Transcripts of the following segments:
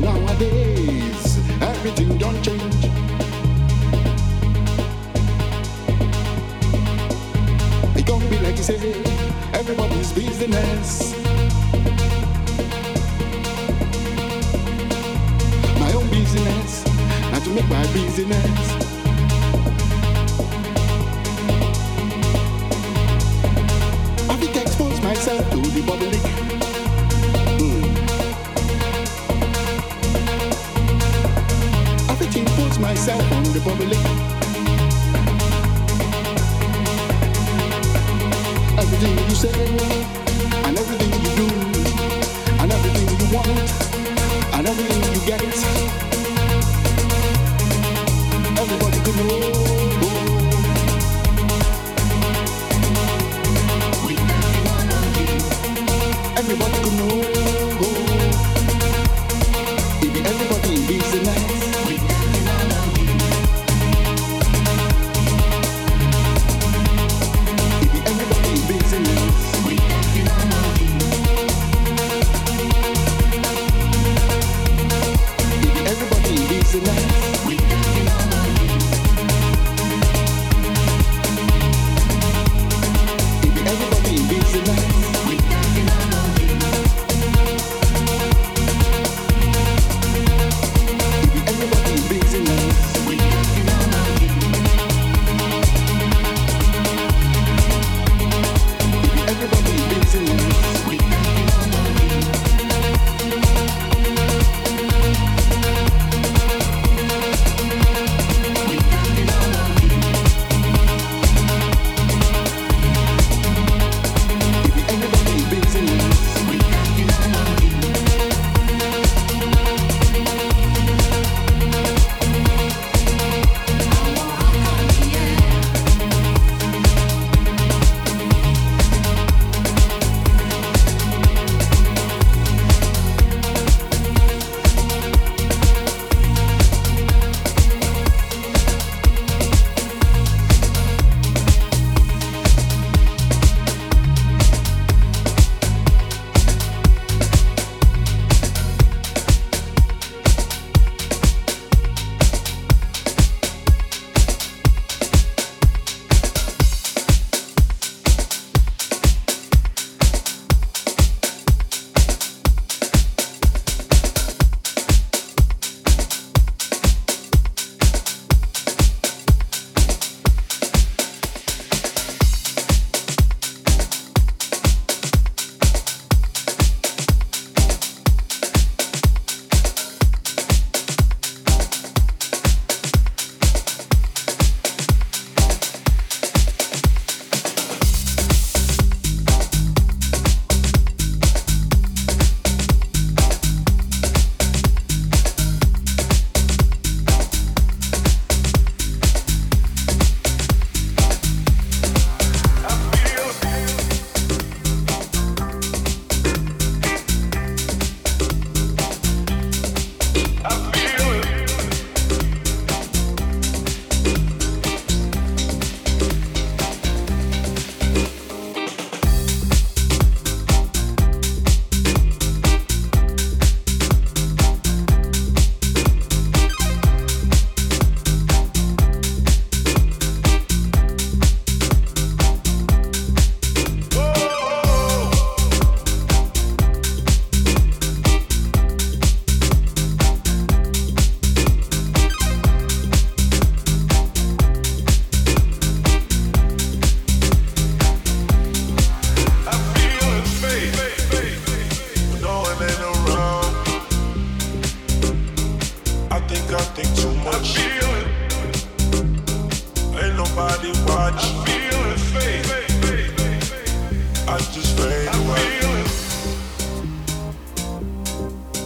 nowadays everything don't change. It gon' be like you say, everybody's business. My own business, not to make my business.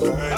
Hey.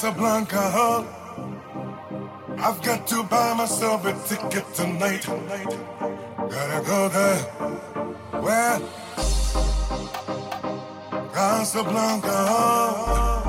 Casablanca. I've got to buy myself a ticket tonight. Gotta go there. Where? Casablanca.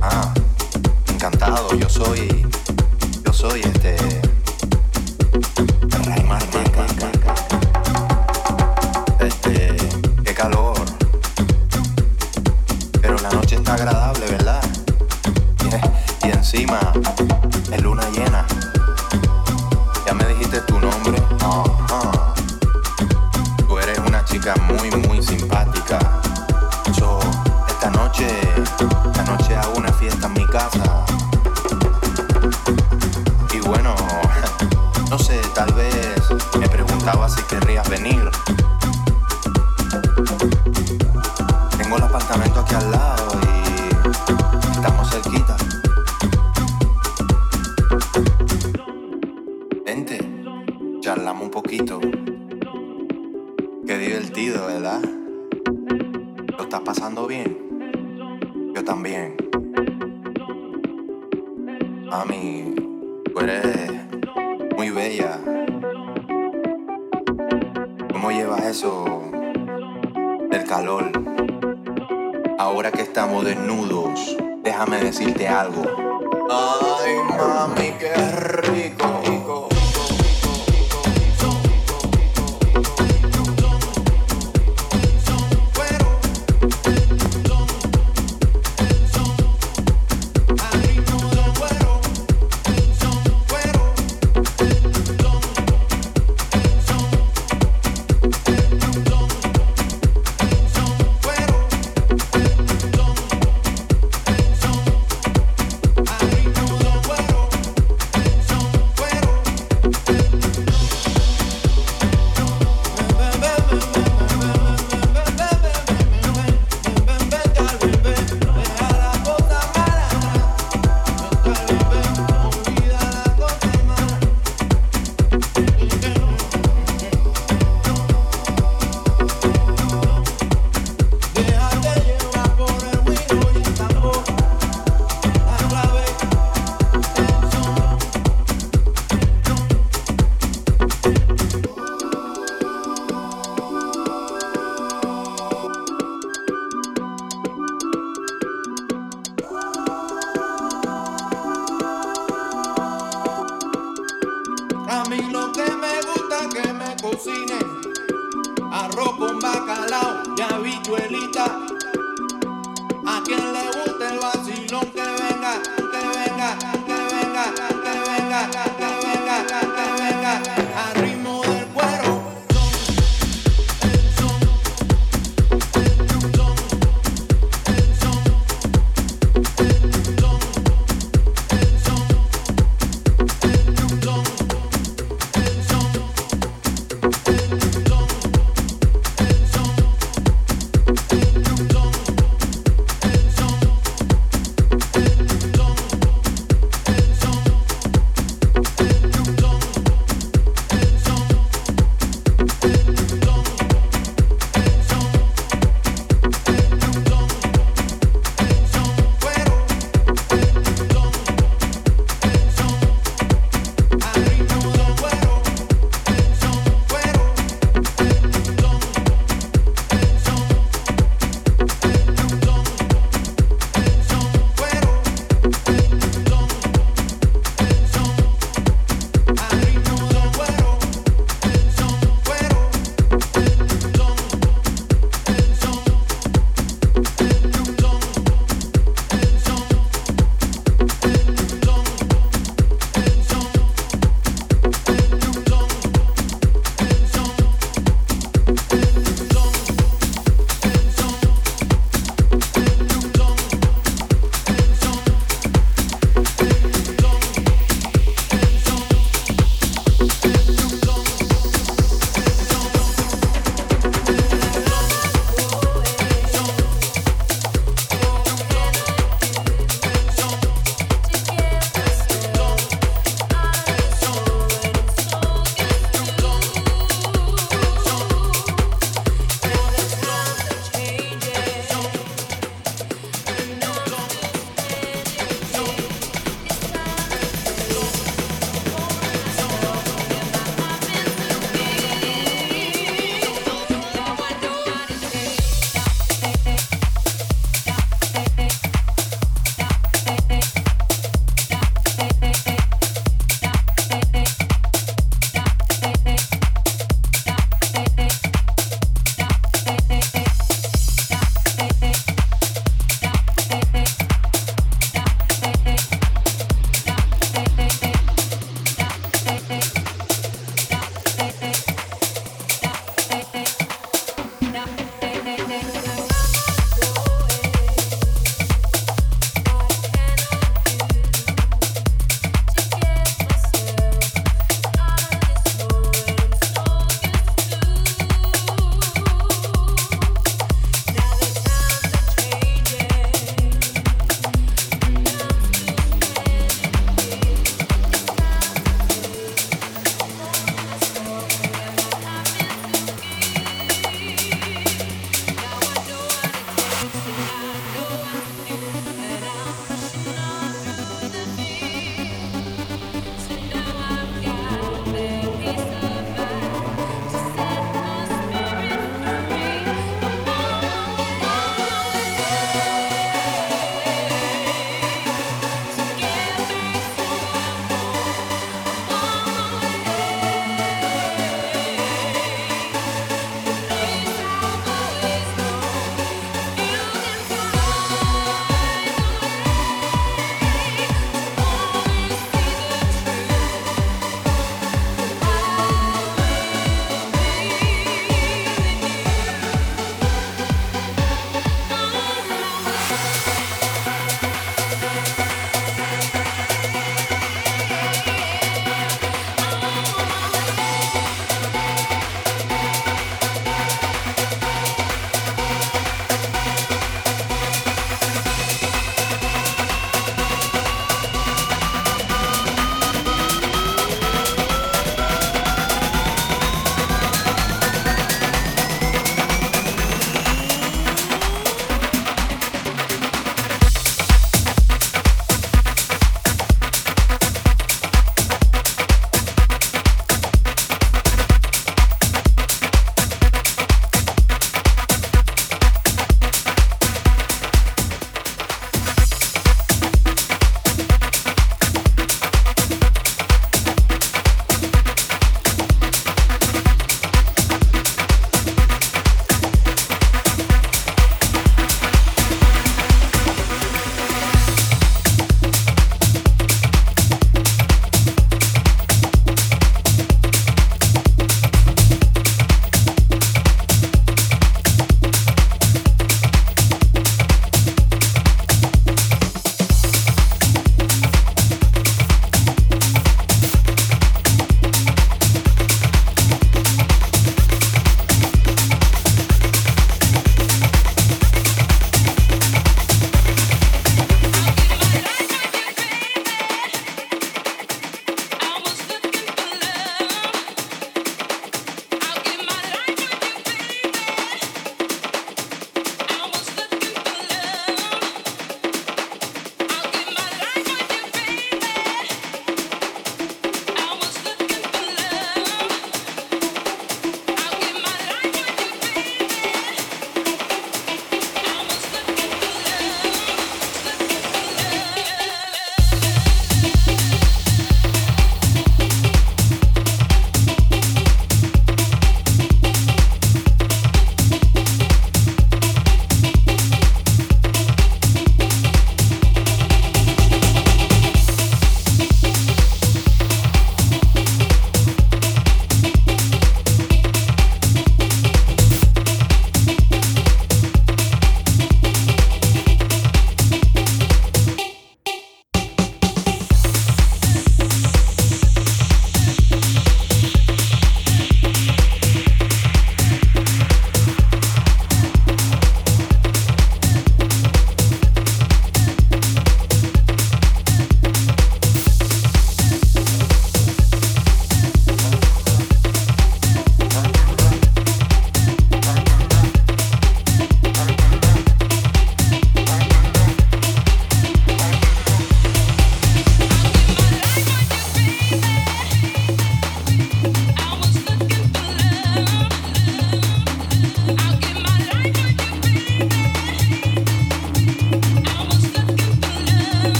Ah, encantado, yo soy, yo soy este...